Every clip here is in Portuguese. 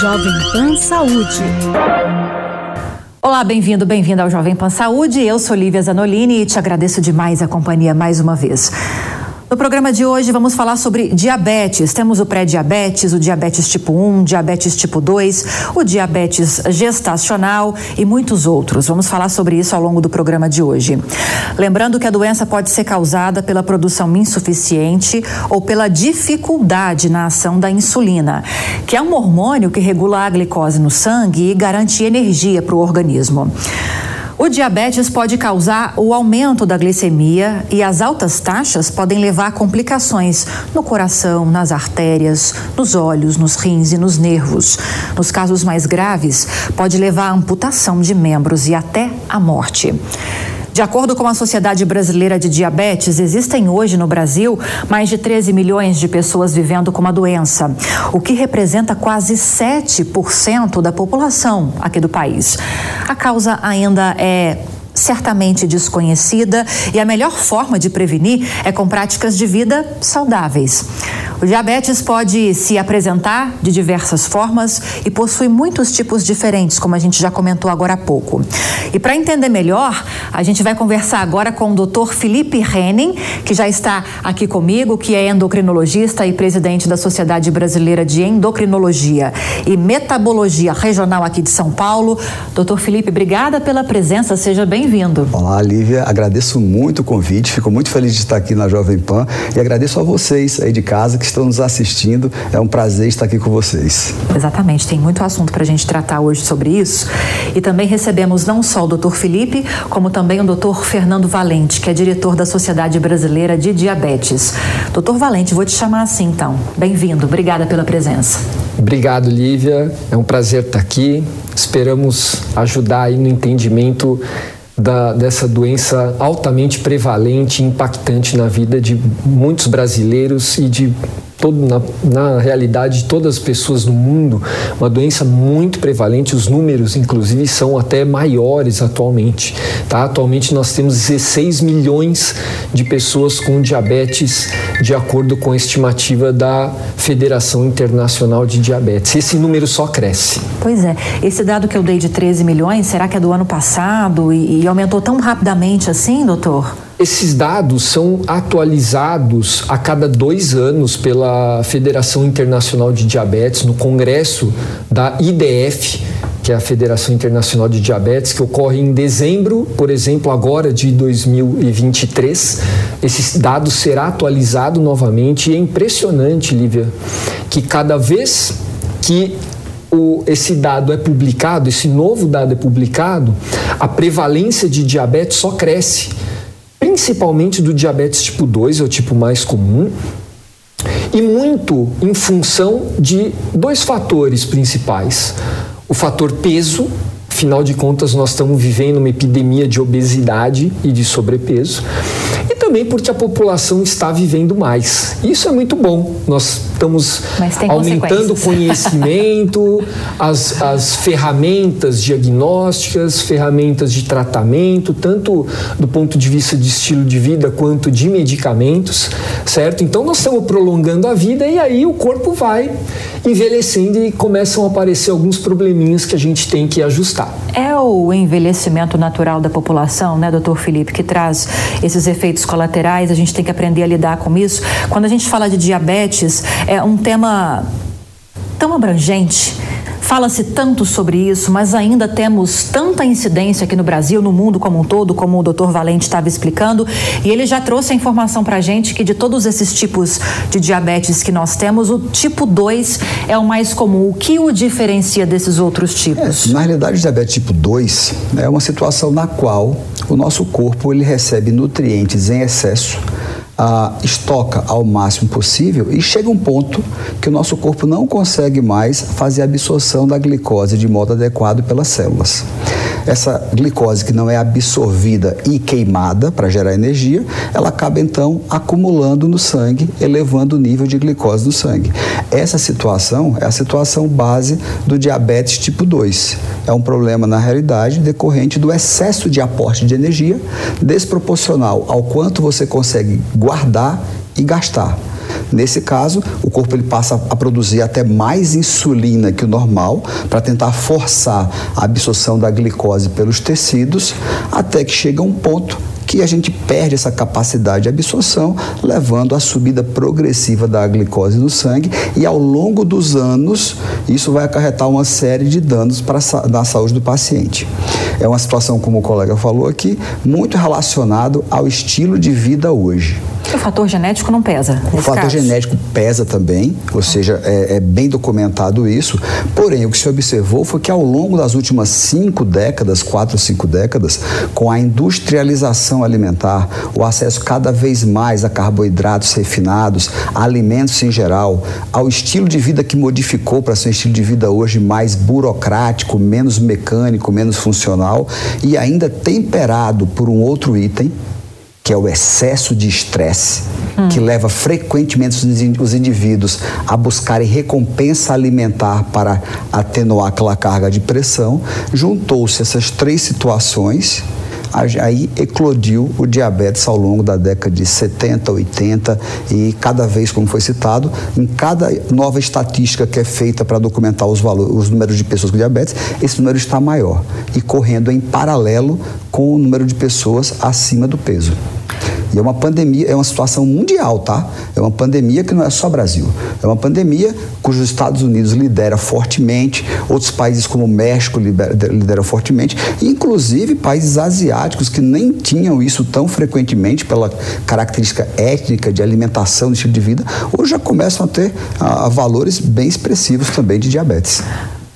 Jovem Pan Saúde. Olá, bem-vindo, bem-vinda ao Jovem Pan Saúde. Eu sou Lívia Zanolini e te agradeço demais a companhia mais uma vez. No programa de hoje vamos falar sobre diabetes. Temos o pré-diabetes, o diabetes tipo 1, diabetes tipo 2, o diabetes gestacional e muitos outros. Vamos falar sobre isso ao longo do programa de hoje. Lembrando que a doença pode ser causada pela produção insuficiente ou pela dificuldade na ação da insulina, que é um hormônio que regula a glicose no sangue e garante energia para o organismo. O diabetes pode causar o aumento da glicemia e as altas taxas podem levar a complicações no coração, nas artérias, nos olhos, nos rins e nos nervos. Nos casos mais graves, pode levar à amputação de membros e até à morte. De acordo com a Sociedade Brasileira de Diabetes, existem hoje no Brasil mais de 13 milhões de pessoas vivendo com a doença, o que representa quase 7% da população aqui do país. A causa ainda é certamente desconhecida e a melhor forma de prevenir é com práticas de vida saudáveis. O diabetes pode se apresentar de diversas formas e possui muitos tipos diferentes, como a gente já comentou agora há pouco. E para entender melhor, a gente vai conversar agora com o Dr. Felipe Henning, que já está aqui comigo, que é endocrinologista e presidente da Sociedade Brasileira de Endocrinologia e Metabologia Regional aqui de São Paulo. Doutor Felipe, obrigada pela presença, seja bem-vindo. Olá, Lívia, agradeço muito o convite, fico muito feliz de estar aqui na Jovem Pan e agradeço a vocês aí de casa que estão nos assistindo. É um prazer estar aqui com vocês. Exatamente, tem muito assunto para a gente tratar hoje sobre isso. E também recebemos não só o doutor Felipe, como também o doutor Fernando Valente, que é diretor da Sociedade Brasileira de Diabetes. Doutor Valente, vou te chamar assim então. Bem-vindo, obrigada pela presença. Obrigado, Lívia. É um prazer estar aqui. Esperamos ajudar aí no entendimento da, dessa doença altamente prevalente e impactante na vida de muitos brasileiros e de todo, na, na realidade de todas as pessoas no mundo, uma doença muito prevalente, os números inclusive são até maiores atualmente. Tá? Atualmente nós temos 16 milhões de pessoas com diabetes, de acordo com a estimativa da Federação Internacional de Diabetes. Esse número só cresce. Pois é, esse dado que eu dei de 13 milhões, será que é do ano passado e, e aumentou tão rapidamente assim, doutor? Esses dados são atualizados a cada dois anos pela Federação Internacional de Diabetes, no congresso da IDF, que é a Federação Internacional de Diabetes, que ocorre em dezembro, por exemplo, agora de 2023. Esse dado será atualizado novamente e é impressionante, Lívia, que cada vez que o, esse dado é publicado, esse novo dado é publicado, a prevalência de diabetes só cresce principalmente do diabetes tipo 2, é o tipo mais comum, e muito em função de dois fatores principais. O fator peso, afinal de contas, nós estamos vivendo uma epidemia de obesidade e de sobrepeso, também porque a população está vivendo mais. Isso é muito bom. Nós estamos aumentando o conhecimento, as, as ferramentas diagnósticas, ferramentas de tratamento, tanto do ponto de vista de estilo de vida quanto de medicamentos, certo? Então nós estamos prolongando a vida e aí o corpo vai envelhecendo e começam a aparecer alguns probleminhas que a gente tem que ajustar. É o envelhecimento natural da população, né, doutor Felipe, que traz esses efeitos colaterais, a gente tem que aprender a lidar com isso. Quando a gente fala de diabetes, é um tema tão abrangente. Fala-se tanto sobre isso, mas ainda temos tanta incidência aqui no Brasil, no mundo como um todo, como o doutor Valente estava explicando, e ele já trouxe a informação para a gente que de todos esses tipos de diabetes que nós temos, o tipo 2 é o mais comum. O que o diferencia desses outros tipos? É, na realidade, o diabetes tipo 2 é uma situação na qual o nosso corpo ele recebe nutrientes em excesso ah, estoca ao máximo possível e chega um ponto que o nosso corpo não consegue mais fazer a absorção da glicose de modo adequado pelas células. Essa glicose que não é absorvida e queimada para gerar energia, ela acaba então acumulando no sangue, elevando o nível de glicose no sangue. Essa situação é a situação base do diabetes tipo 2. É um problema, na realidade, decorrente do excesso de aporte de energia desproporcional ao quanto você consegue guardar e gastar. Nesse caso, o corpo ele passa a produzir até mais insulina que o normal para tentar forçar a absorção da glicose pelos tecidos, até que chega um ponto que a gente perde essa capacidade de absorção, levando à subida progressiva da glicose no sangue e ao longo dos anos isso vai acarretar uma série de danos para na saúde do paciente. É uma situação, como o colega falou aqui, muito relacionado ao estilo de vida hoje. O fator genético não pesa? O fator caso. genético pesa também, ou seja, é, é, bem documentado isso. Porém, o que se observou foi que ao longo das últimas cinco décadas, quatro, cinco décadas, com a industrialização alimentar, o acesso cada vez mais a carboidratos refinados, a alimentos em geral, ao estilo de vida que modificou para ser um estilo de vida hoje mais burocrático, menos mecânico, menos funcional e ainda temperado por um outro item que é o excesso de estresse, hum. que leva frequentemente os indivíduos a buscarem recompensa alimentar para atenuar aquela carga de pressão, juntou-se essas três situações aí eclodiu o diabetes ao longo da década de 70, 80 e cada vez, como foi citado, em cada nova estatística que é feita para documentar os, valores, os números de pessoas com diabetes, esse número está maior e correndo em paralelo com o número de pessoas acima do peso. E é uma pandemia, é uma situação mundial, tá? É uma pandemia que não é só Brasil. É uma pandemia cujos Estados Unidos lidera fortemente, outros países como o México lideram fortemente, inclusive países asiáticos que nem tinham isso tão frequentemente pela característica étnica de alimentação, de estilo de vida, hoje já começam a ter a, a valores bem expressivos também de diabetes.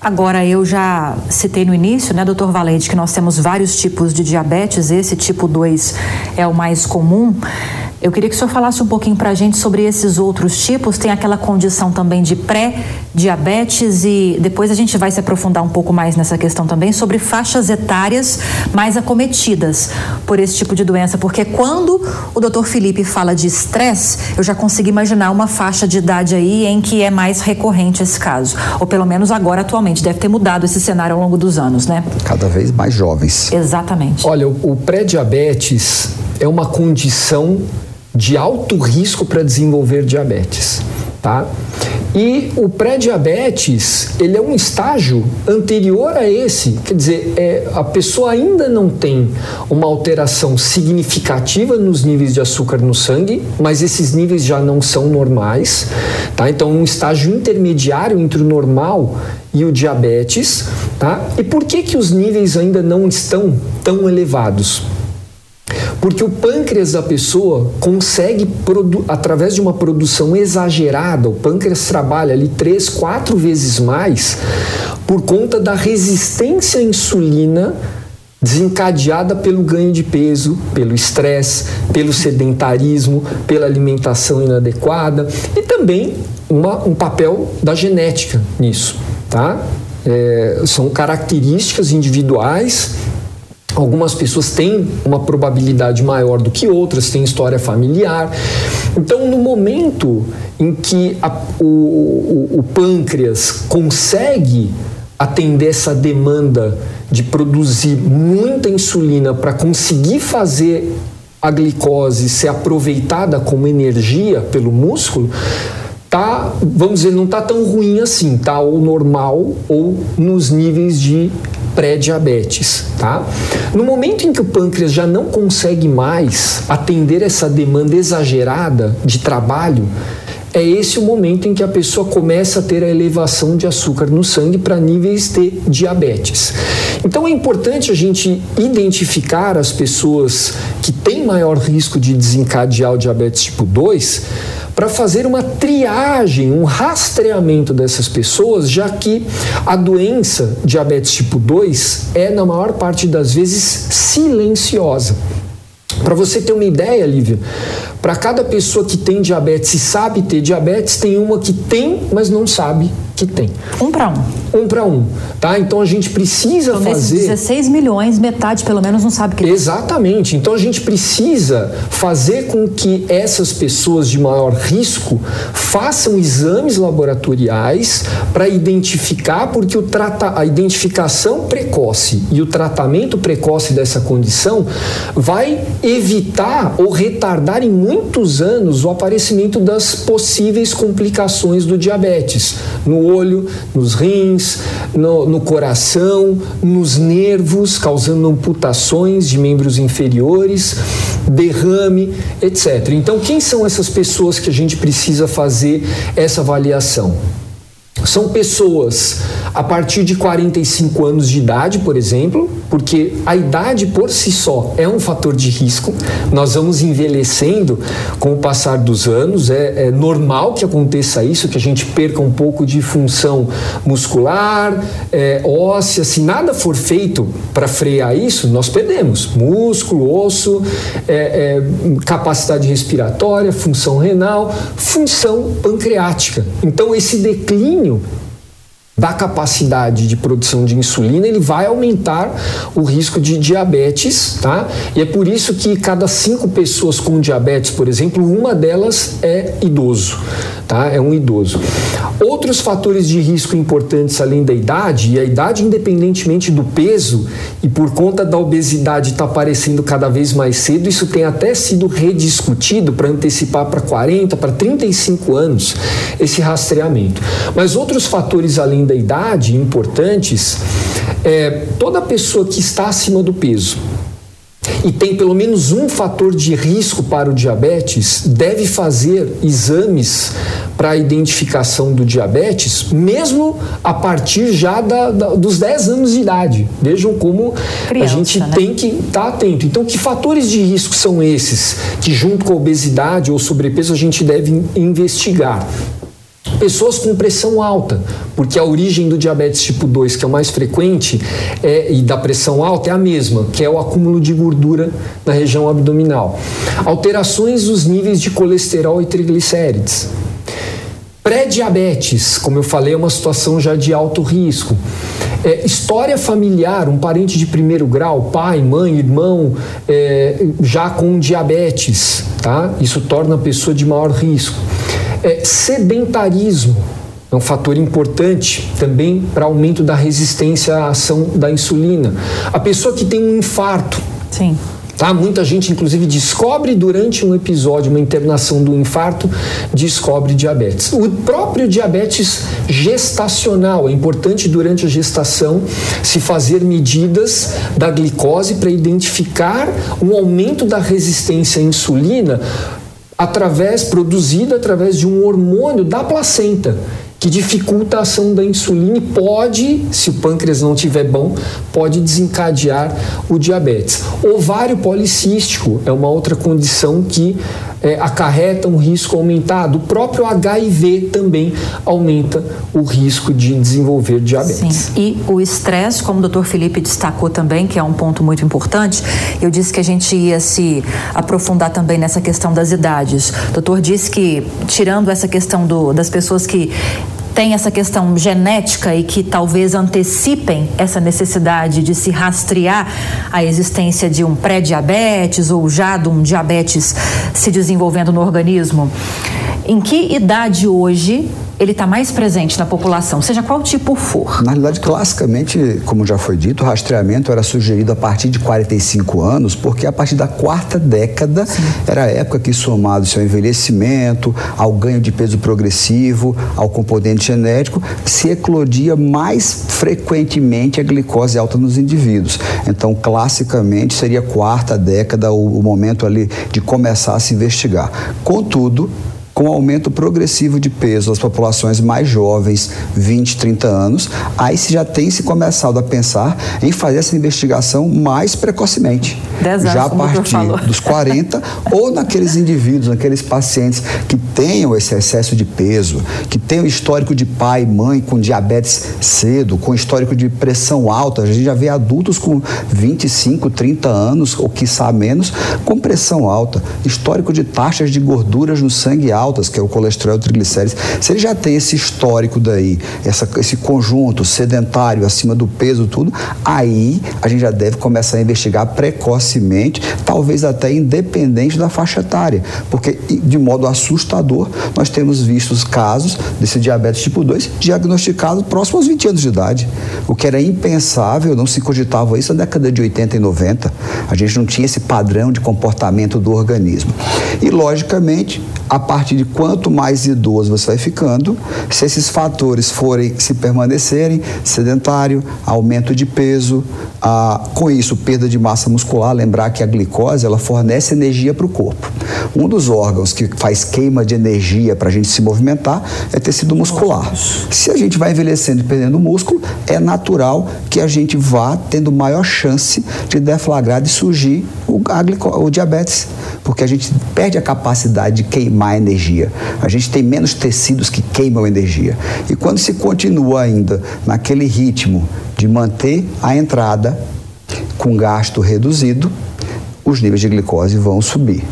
Agora, eu já citei no início, né, doutor Valente, que nós temos vários tipos de diabetes, esse tipo 2 é o mais comum. Eu queria que o senhor falasse um pouquinho para a gente sobre esses outros tipos. Tem aquela condição também de pré-diabetes e depois a gente vai se aprofundar um pouco mais nessa questão também sobre faixas etárias mais acometidas por esse tipo de doença. Porque quando o doutor Felipe fala de estresse, eu já consigo imaginar uma faixa de idade aí em que é mais recorrente esse caso. Ou pelo menos agora, atualmente. Deve ter mudado esse cenário ao longo dos anos, né? Cada vez mais jovens. Exatamente. Olha, o pré-diabetes é uma condição de alto risco para desenvolver diabetes, tá? E o pré-diabetes, ele é um estágio anterior a esse, quer dizer, é, a pessoa ainda não tem uma alteração significativa nos níveis de açúcar no sangue, mas esses níveis já não são normais, tá? Então, um estágio intermediário entre o normal e o diabetes, tá? E por que que os níveis ainda não estão tão elevados? Porque o pâncreas da pessoa consegue, através de uma produção exagerada, o pâncreas trabalha ali três, quatro vezes mais por conta da resistência à insulina desencadeada pelo ganho de peso, pelo estresse, pelo sedentarismo, pela alimentação inadequada e também uma, um papel da genética nisso, tá? É, são características individuais Algumas pessoas têm uma probabilidade maior do que outras, têm história familiar. Então, no momento em que a, o, o, o pâncreas consegue atender essa demanda de produzir muita insulina para conseguir fazer a glicose ser aproveitada como energia pelo músculo, tá, vamos dizer, não está tão ruim assim, tá ou normal ou nos níveis de pré-diabetes, tá? No momento em que o pâncreas já não consegue mais atender essa demanda exagerada de trabalho, é esse o momento em que a pessoa começa a ter a elevação de açúcar no sangue para níveis de diabetes. Então é importante a gente identificar as pessoas que têm maior risco de desencadear o diabetes tipo 2 para fazer uma triagem, um rastreamento dessas pessoas, já que a doença diabetes tipo 2 é, na maior parte das vezes, silenciosa. Para você ter uma ideia, Lívia, para cada pessoa que tem diabetes e sabe ter diabetes, tem uma que tem, mas não sabe que tem. Um para um. Um para um, tá? Então a gente precisa então, fazer. 16 milhões, metade pelo menos não sabe que. Exatamente. Então a gente precisa fazer com que essas pessoas de maior risco façam exames laboratoriais para identificar, porque o trata... a identificação precoce e o tratamento precoce dessa condição vai evitar ou retardar em muitos anos o aparecimento das possíveis complicações do diabetes no olho, nos rins, no, no coração, nos nervos, causando amputações de membros inferiores, derrame, etc. Então, quem são essas pessoas que a gente precisa fazer essa avaliação? São pessoas a partir de 45 anos de idade, por exemplo, porque a idade por si só é um fator de risco. Nós vamos envelhecendo com o passar dos anos, é, é normal que aconteça isso, que a gente perca um pouco de função muscular, é, óssea. Se nada for feito para frear isso, nós perdemos músculo, osso, é, é, capacidade respiratória, função renal, função pancreática. Então, esse declínio room. Da capacidade de produção de insulina, ele vai aumentar o risco de diabetes, tá? E é por isso que cada cinco pessoas com diabetes, por exemplo, uma delas é idoso, tá? É um idoso. Outros fatores de risco importantes além da idade, e a idade independentemente do peso, e por conta da obesidade está aparecendo cada vez mais cedo, isso tem até sido rediscutido para antecipar para 40, para 35 anos esse rastreamento. Mas outros fatores além da idade importantes, é, toda pessoa que está acima do peso e tem pelo menos um fator de risco para o diabetes, deve fazer exames para a identificação do diabetes, mesmo a partir já da, da, dos 10 anos de idade. Vejam como Criança, a gente né? tem que estar tá atento. Então, que fatores de risco são esses que, junto com a obesidade ou sobrepeso, a gente deve investigar? Pessoas com pressão alta, porque a origem do diabetes tipo 2, que é o mais frequente, é, e da pressão alta é a mesma, que é o acúmulo de gordura na região abdominal. Alterações dos níveis de colesterol e triglicérides. Pré-diabetes, como eu falei, é uma situação já de alto risco. É, história familiar, um parente de primeiro grau, pai, mãe, irmão, é, já com diabetes, tá? Isso torna a pessoa de maior risco. É, sedentarismo é um fator importante também para aumento da resistência à ação da insulina. A pessoa que tem um infarto. Sim. Tá? Muita gente, inclusive, descobre durante um episódio, uma internação do infarto, descobre diabetes. O próprio diabetes gestacional, é importante durante a gestação se fazer medidas da glicose para identificar um aumento da resistência à insulina através produzida através de um hormônio da placenta que dificulta a ação da insulina e pode, se o pâncreas não estiver bom, pode desencadear o diabetes. Ovário policístico é uma outra condição que é, acarreta um risco aumentado. O próprio HIV também aumenta o risco de desenvolver diabetes. Sim. E o estresse, como o doutor Felipe destacou também, que é um ponto muito importante, eu disse que a gente ia se aprofundar também nessa questão das idades. O doutor disse que, tirando essa questão do, das pessoas que tem essa questão genética e que talvez antecipem essa necessidade de se rastrear a existência de um pré-diabetes ou já de um diabetes se desenvolvendo no organismo. Em que idade hoje ele está mais presente na população, seja qual tipo for? Na realidade, classicamente, como já foi dito, o rastreamento era sugerido a partir de 45 anos, porque a partir da quarta década Sim. era a época que, somado ao envelhecimento, ao ganho de peso progressivo, ao componente genético, se eclodia mais frequentemente a glicose alta nos indivíduos. Então, classicamente, seria a quarta década o, o momento ali de começar a se investigar. Contudo, com aumento progressivo de peso das populações mais jovens, 20, 30 anos, aí se já tem se começado a pensar em fazer essa investigação mais precocemente. Anos, já a partir dos 40 ou naqueles indivíduos, naqueles pacientes que tenham esse excesso de peso, que tenham histórico de pai e mãe com diabetes cedo, com histórico de pressão alta. A gente já vê adultos com 25, 30 anos, ou quiçá menos, com pressão alta, histórico de taxas de gorduras no sangue alto altas, que é o colesterol e o triglicérides, se ele já tem esse histórico daí, essa, esse conjunto sedentário acima do peso, tudo, aí a gente já deve começar a investigar precocemente, talvez até independente da faixa etária, porque de modo assustador nós temos visto casos desse diabetes tipo 2 diagnosticado próximo aos 20 anos de idade, o que era impensável, não se cogitava isso na década de 80 e 90. A gente não tinha esse padrão de comportamento do organismo. E logicamente, a partir de quanto mais idoso você vai ficando, se esses fatores forem se permanecerem, sedentário, aumento de peso, ah, com isso perda de massa muscular, lembrar que a glicose ela fornece energia para o corpo. Um dos órgãos que faz queima de energia para a gente se movimentar é tecido muscular. Se a gente vai envelhecendo e perdendo músculo, é natural que a gente vá tendo maior chance de deflagrar, de surgir o, a, o diabetes, porque a gente perde a capacidade de queimar energia. A gente tem menos tecidos que queimam energia. E quando se continua ainda naquele ritmo de manter a entrada com gasto reduzido, os níveis de glicose vão subir.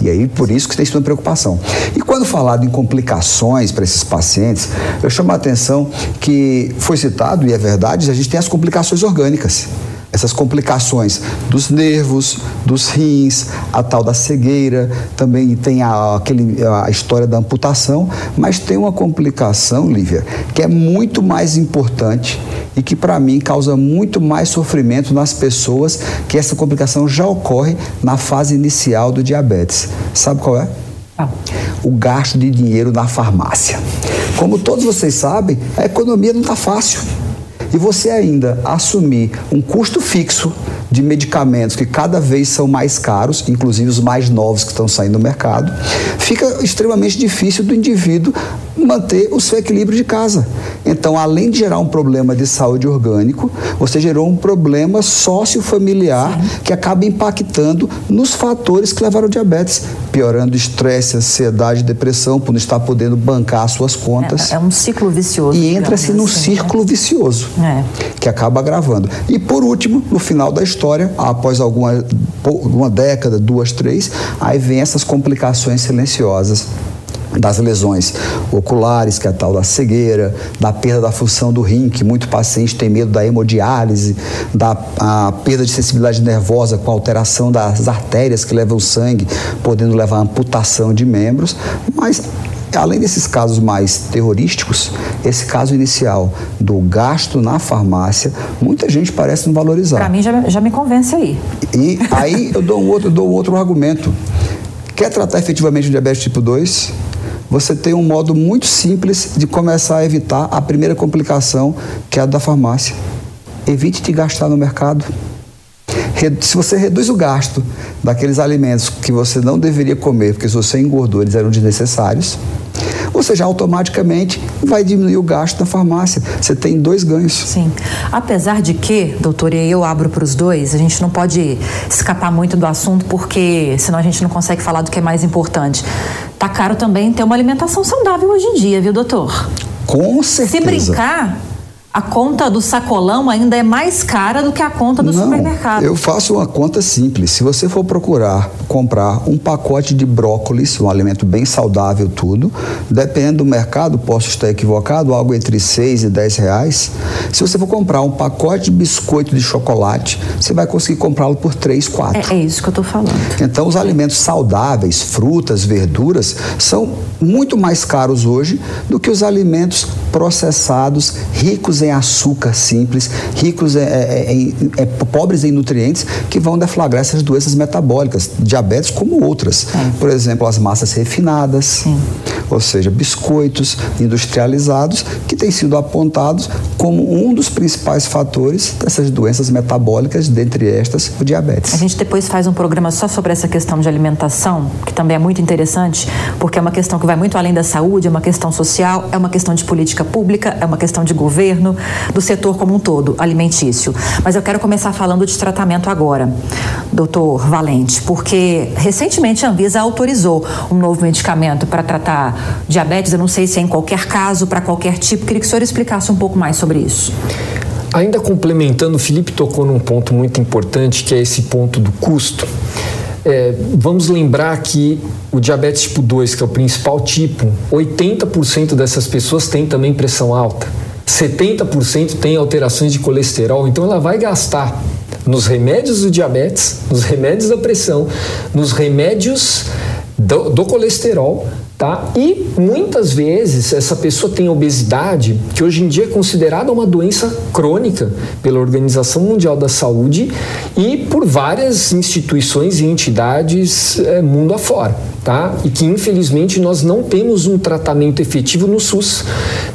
E aí, por isso que tem sido uma preocupação. E quando falado em complicações para esses pacientes, eu chamo a atenção que foi citado, e é verdade, a gente tem as complicações orgânicas essas complicações dos nervos, dos rins, a tal da cegueira, também tem a, aquele, a história da amputação, mas tem uma complicação, Lívia, que é muito mais importante e que para mim causa muito mais sofrimento nas pessoas, que essa complicação já ocorre na fase inicial do diabetes. Sabe qual é? Ah. O gasto de dinheiro na farmácia. Como todos vocês sabem, a economia não está fácil e você ainda assumir um custo fixo de medicamentos que cada vez são mais caros, inclusive os mais novos que estão saindo no mercado, fica extremamente difícil do indivíduo manter o seu equilíbrio de casa. Então, além de gerar um problema de saúde orgânico, você gerou um problema sociofamiliar que acaba impactando nos fatores que levaram ao diabetes, piorando estresse, ansiedade, depressão, por não estar podendo bancar as suas contas. É, é um ciclo vicioso. E entra-se num assim, né? círculo né? vicioso, é. que acaba agravando. E por último, no final da história, após alguma uma década, duas, três, aí vem essas complicações silenciosas das lesões oculares, que é a tal da cegueira, da perda da função do rim, que muito paciente tem medo da hemodiálise, da a perda de sensibilidade nervosa com alteração das artérias que levam o sangue, podendo levar a amputação de membros, mas Além desses casos mais terrorísticos, esse caso inicial do gasto na farmácia, muita gente parece não valorizar. Para mim já, já me convence aí. E aí eu dou um outro, dou um outro argumento. Quer tratar efetivamente o diabetes tipo 2? Você tem um modo muito simples de começar a evitar a primeira complicação, que é a da farmácia. Evite de gastar no mercado. Se você reduz o gasto daqueles alimentos que você não deveria comer, porque se você engordou, eles eram desnecessários, você já automaticamente vai diminuir o gasto na farmácia. Você tem dois ganhos. Sim. Apesar de que, doutor, e eu abro para os dois, a gente não pode escapar muito do assunto, porque senão a gente não consegue falar do que é mais importante. Tá caro também ter uma alimentação saudável hoje em dia, viu, doutor? Com certeza. Se brincar, a conta do sacolão ainda é mais cara do que a conta do Não, supermercado. Eu faço uma conta simples. Se você for procurar comprar um pacote de brócolis, um alimento bem saudável, tudo, dependendo do mercado, posso estar equivocado, algo entre 6 e 10 reais. Se você for comprar um pacote de biscoito de chocolate, você vai conseguir comprá-lo por 3, 4. É, é isso que eu estou falando. Então, os alimentos saudáveis, frutas, verduras, são muito mais caros hoje do que os alimentos processados, ricos em açúcar simples, ricos em, em, em, pobres em nutrientes, que vão deflagrar essas doenças metabólicas, diabetes como outras. É. Por exemplo, as massas refinadas, Sim. ou seja, biscoitos industrializados, que têm sido apontados como um dos principais fatores dessas doenças metabólicas, dentre estas o diabetes. A gente depois faz um programa só sobre essa questão de alimentação, que também é muito interessante, porque é uma questão que vai muito além da saúde, é uma questão social, é uma questão de política pública, é uma questão de governo, governo, do setor como um todo, alimentício. Mas eu quero começar falando de tratamento agora, doutor Valente, porque recentemente a Anvisa autorizou um novo medicamento para tratar diabetes. Eu não sei se é em qualquer caso, para qualquer tipo. Queria que o senhor explicasse um pouco mais sobre isso. Ainda complementando, o Felipe tocou num ponto muito importante, que é esse ponto do custo. É, vamos lembrar que o diabetes tipo 2, que é o principal tipo, 80% dessas pessoas têm também pressão alta. 70% tem alterações de colesterol, então ela vai gastar nos remédios do diabetes, nos remédios da pressão, nos remédios do, do colesterol Tá? E muitas vezes essa pessoa tem obesidade, que hoje em dia é considerada uma doença crônica pela Organização Mundial da Saúde e por várias instituições e entidades é, mundo afora. Tá? E que infelizmente nós não temos um tratamento efetivo no SUS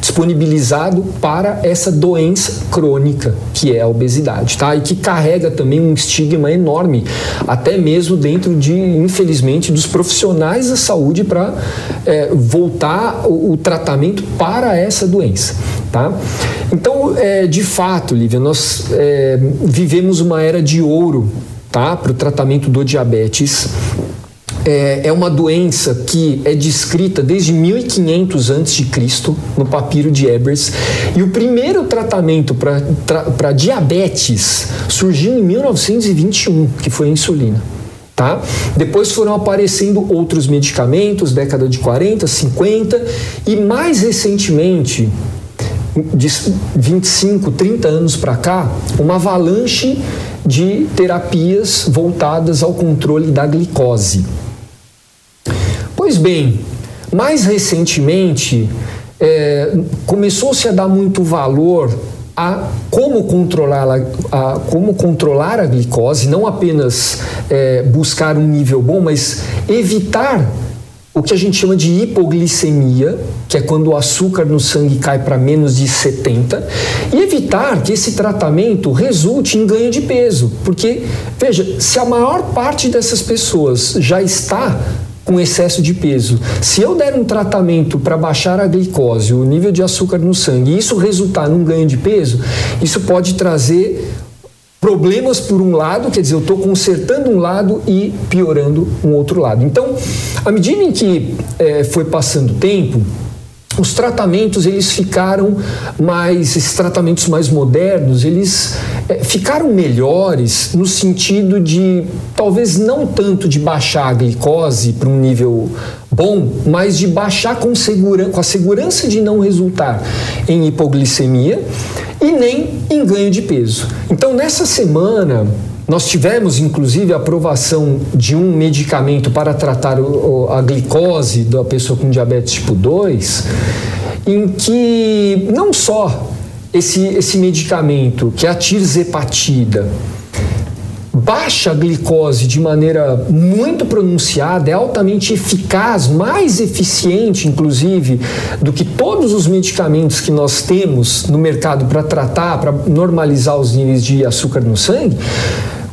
disponibilizado para essa doença crônica que é a obesidade, tá? E que carrega também um estigma enorme, até mesmo dentro de, infelizmente, dos profissionais da saúde para é, voltar o, o, tratamento para essa doença. Tá? Então, é, de fato, Lívia, nós é, vivemos uma era de ouro tá? para o tratamento do diabetes. É, é, uma doença que é descrita desde 1500 a.C. no papiro de Ebers e o primeiro tratamento para diabetes surgiu em 1921, que foi a insulina. Tá? Depois foram aparecendo outros medicamentos, década de 40, 50 e mais recentemente, de 25, 30 anos para cá, uma avalanche de terapias voltadas ao controle da glicose. Pois bem, mais recentemente é, começou-se a dar muito valor a como controlar a, a, como controlar a glicose, não apenas é, buscar um nível bom, mas evitar o que a gente chama de hipoglicemia, que é quando o açúcar no sangue cai para menos de 70, e evitar que esse tratamento resulte em ganho de peso. Porque, veja, se a maior parte dessas pessoas já está com excesso de peso. Se eu der um tratamento para baixar a glicose, o nível de açúcar no sangue, e isso resultar num ganho de peso, isso pode trazer problemas por um lado, quer dizer, eu estou consertando um lado e piorando um outro lado. Então, à medida em que é, foi passando o tempo, os tratamentos eles ficaram mais esses tratamentos mais modernos eles é, ficaram melhores no sentido de talvez não tanto de baixar a glicose para um nível bom mas de baixar com, segura, com a segurança de não resultar em hipoglicemia e nem em ganho de peso. Então nessa semana nós tivemos, inclusive, a aprovação de um medicamento para tratar a glicose da pessoa com diabetes tipo 2, em que não só esse, esse medicamento, que é a tirzepatida, baixa a glicose de maneira muito pronunciada, é altamente eficaz, mais eficiente, inclusive, do que todos os medicamentos que nós temos no mercado para tratar, para normalizar os níveis de açúcar no sangue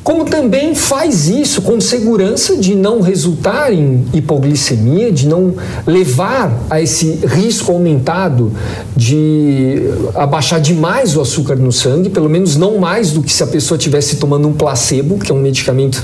como também faz isso com segurança de não resultar em hipoglicemia, de não levar a esse risco aumentado de abaixar demais o açúcar no sangue, pelo menos não mais do que se a pessoa estivesse tomando um placebo, que é um medicamento,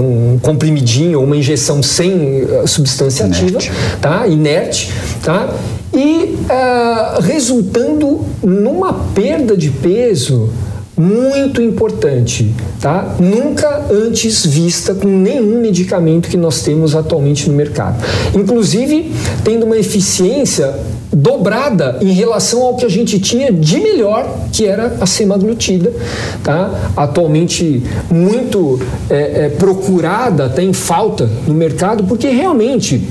um comprimidinho ou uma injeção sem eh, substância ativa, inerte. tá? Inerte, tá? E uh, resultando numa perda de peso muito importante, tá? Nunca antes vista com nenhum medicamento que nós temos atualmente no mercado. Inclusive, tendo uma eficiência dobrada em relação ao que a gente tinha de melhor, que era a semaglutida, tá? Atualmente muito é, é, procurada, até em falta no mercado, porque realmente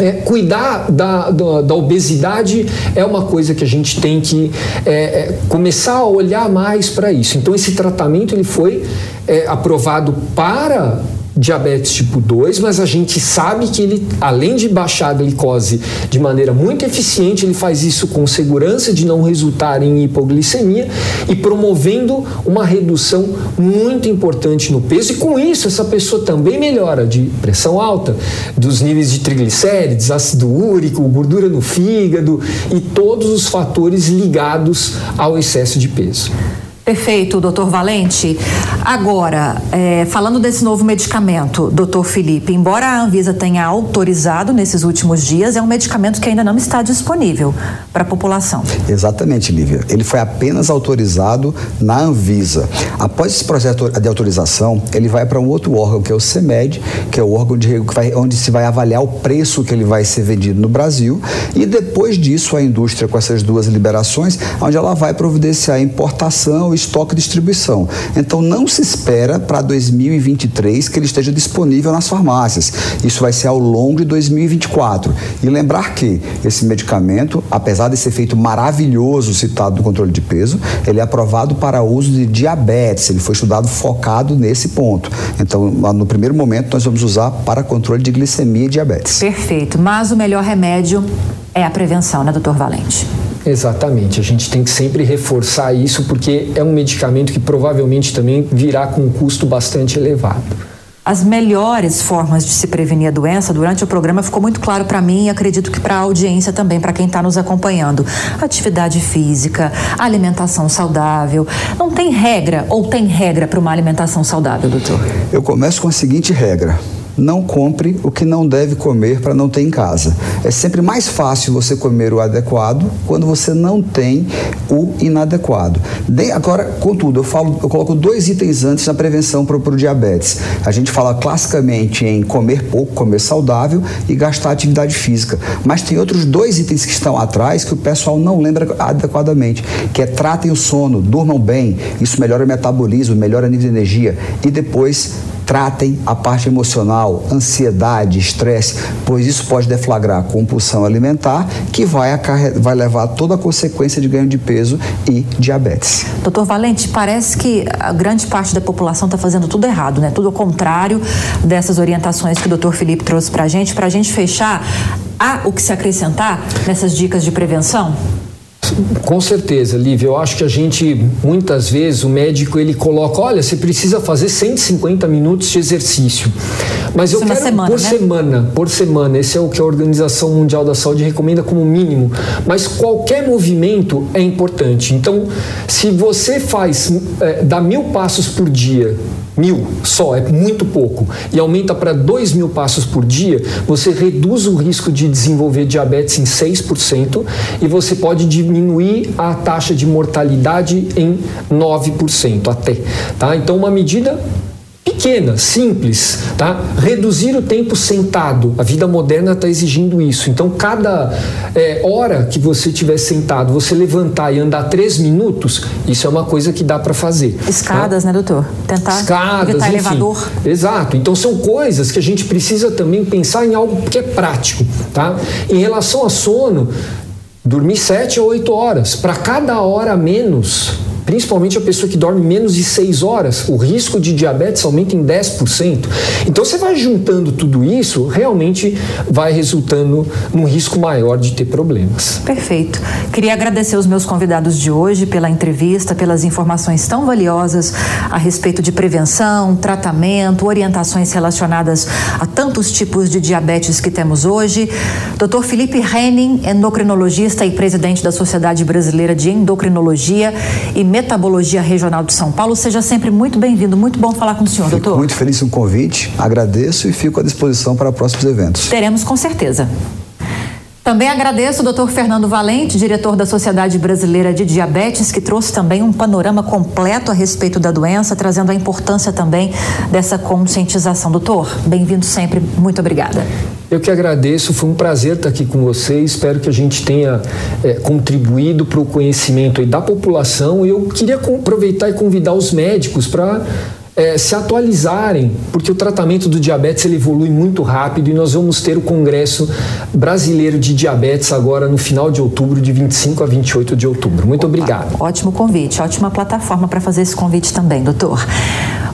é, cuidar da, da, da, obesidade é uma coisa que a gente tem que é, é, começar a olhar mais para isso. Então, esse tratamento ele foi é, aprovado para diabetes tipo 2, mas a gente sabe que ele, além de baixar a glicose de maneira muito eficiente, ele faz isso com segurança de não resultar em hipoglicemia e promovendo uma redução muito importante no peso. E com isso, essa pessoa também melhora de pressão alta, dos níveis de triglicérides, ácido úrico, gordura no fígado e todos os fatores ligados ao excesso de peso. Perfeito, doutor Valente. Agora, é, falando desse novo medicamento, doutor Felipe, embora a Anvisa tenha autorizado nesses últimos dias, é um medicamento que ainda não está disponível para a população. Exatamente, Lívia. Ele foi apenas autorizado na Anvisa. Após esse processo de autorização, ele vai para um outro órgão, que é o CEMED, que é o órgão de, vai, onde se vai avaliar o preço que ele vai ser vendido no Brasil. E depois disso, a indústria, com essas duas liberações, onde ela vai providenciar a importação e estoque e distribuição. Então não se espera para 2023 que ele esteja disponível nas farmácias. Isso vai ser ao longo de 2024. E lembrar que esse medicamento, apesar desse efeito maravilhoso citado no controle de peso, ele é aprovado para uso de diabetes. Ele foi estudado focado nesse ponto. Então, no primeiro momento, nós vamos usar para controle de glicemia e diabetes. Perfeito. Mas o melhor remédio é a prevenção, né, doutor Valente? Exatamente, a gente tem que sempre reforçar isso porque é um medicamento que provavelmente também virá com um custo bastante elevado. As melhores formas de se prevenir a doença durante o programa ficou muito claro para mim e acredito que para a audiência também, para quem está nos acompanhando. Atividade física, alimentação saudável. Não tem regra ou tem regra para uma alimentação saudável, doutor? Eu começo com a seguinte regra não compre o que não deve comer para não ter em casa. É sempre mais fácil você comer o adequado quando você não tem o inadequado. De, agora, contudo, eu, falo, eu coloco dois itens antes na prevenção para o diabetes. A gente fala classicamente em comer pouco, comer saudável e gastar atividade física. Mas tem outros dois itens que estão atrás que o pessoal não lembra adequadamente, que é tratem o sono, durmam bem, isso melhora o metabolismo, melhora o nível de energia e depois tratem a parte emocional, ansiedade, estresse, pois isso pode deflagrar compulsão alimentar, que vai, vai levar toda a consequência de ganho de peso e diabetes. Doutor Valente, parece que a grande parte da população está fazendo tudo errado, né? Tudo ao contrário dessas orientações que o doutor Felipe trouxe para a gente. Para a gente fechar, há o que se acrescentar nessas dicas de prevenção? Com certeza, Lívia. Eu acho que a gente, muitas vezes, o médico ele coloca: olha, você precisa fazer 150 minutos de exercício. Mas Isso eu quero semana, por né? semana, por semana. Esse é o que a Organização Mundial da Saúde recomenda como mínimo. Mas qualquer movimento é importante. Então, se você faz, é, dá mil passos por dia mil só, é muito pouco, e aumenta para dois mil passos por dia, você reduz o risco de desenvolver diabetes em 6% e você pode diminuir a taxa de mortalidade em 9% até. Tá? Então, uma medida pequena, simples, tá? Reduzir o tempo sentado. A vida moderna está exigindo isso. Então, cada é, hora que você estiver sentado, você levantar e andar três minutos, isso é uma coisa que dá para fazer. Escadas, tá? né, doutor? Tentar Escadas, evitar enfim. elevador. Exato. Então, são coisas que a gente precisa também pensar em algo que é prático, tá? Em relação a sono, dormir sete ou oito horas. Para cada hora menos, principalmente a pessoa que dorme menos de 6 horas, o risco de diabetes aumenta em 10%. Então você vai juntando tudo isso, realmente vai resultando num risco maior de ter problemas. Perfeito. Queria agradecer os meus convidados de hoje pela entrevista, pelas informações tão valiosas a respeito de prevenção, tratamento, orientações relacionadas a tantos tipos de diabetes que temos hoje. Dr. Felipe Henning, endocrinologista e presidente da Sociedade Brasileira de Endocrinologia e Metabologia Regional de São Paulo. Seja sempre muito bem-vindo. Muito bom falar com o senhor, fico doutor. Muito feliz com o convite, agradeço e fico à disposição para próximos eventos. Teremos com certeza. Também agradeço o Dr. Fernando Valente, diretor da Sociedade Brasileira de Diabetes, que trouxe também um panorama completo a respeito da doença, trazendo a importância também dessa conscientização. Doutor, bem-vindo sempre. Muito obrigada. Eu que agradeço, foi um prazer estar aqui com vocês. Espero que a gente tenha é, contribuído para o conhecimento da população. Eu queria aproveitar e convidar os médicos para é, se atualizarem, porque o tratamento do diabetes ele evolui muito rápido e nós vamos ter o Congresso Brasileiro de Diabetes agora no final de outubro, de 25 a 28 de outubro. Muito obrigado. Ótimo convite, ótima plataforma para fazer esse convite também, doutor.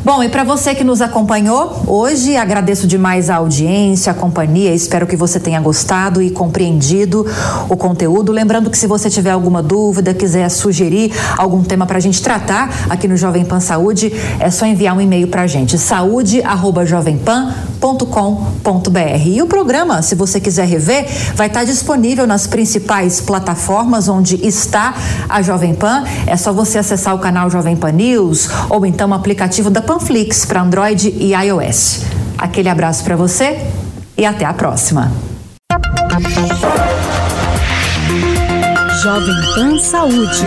Bom, e para você que nos acompanhou hoje, agradeço demais a audiência, a companhia. Espero que você tenha gostado e compreendido o conteúdo. Lembrando que se você tiver alguma dúvida, quiser sugerir algum tema para a gente tratar aqui no Jovem Pan Saúde, é só enviar enviar um e-mail para a gente, saúde@jovempan.com.br. E o programa, se você quiser rever, vai estar disponível nas principais plataformas onde está a Jovem Pan. É só você acessar o canal Jovem Pan News ou então o aplicativo da Panflix para Android e iOS. Aquele abraço para você e até a próxima. Jovem Pan Saúde.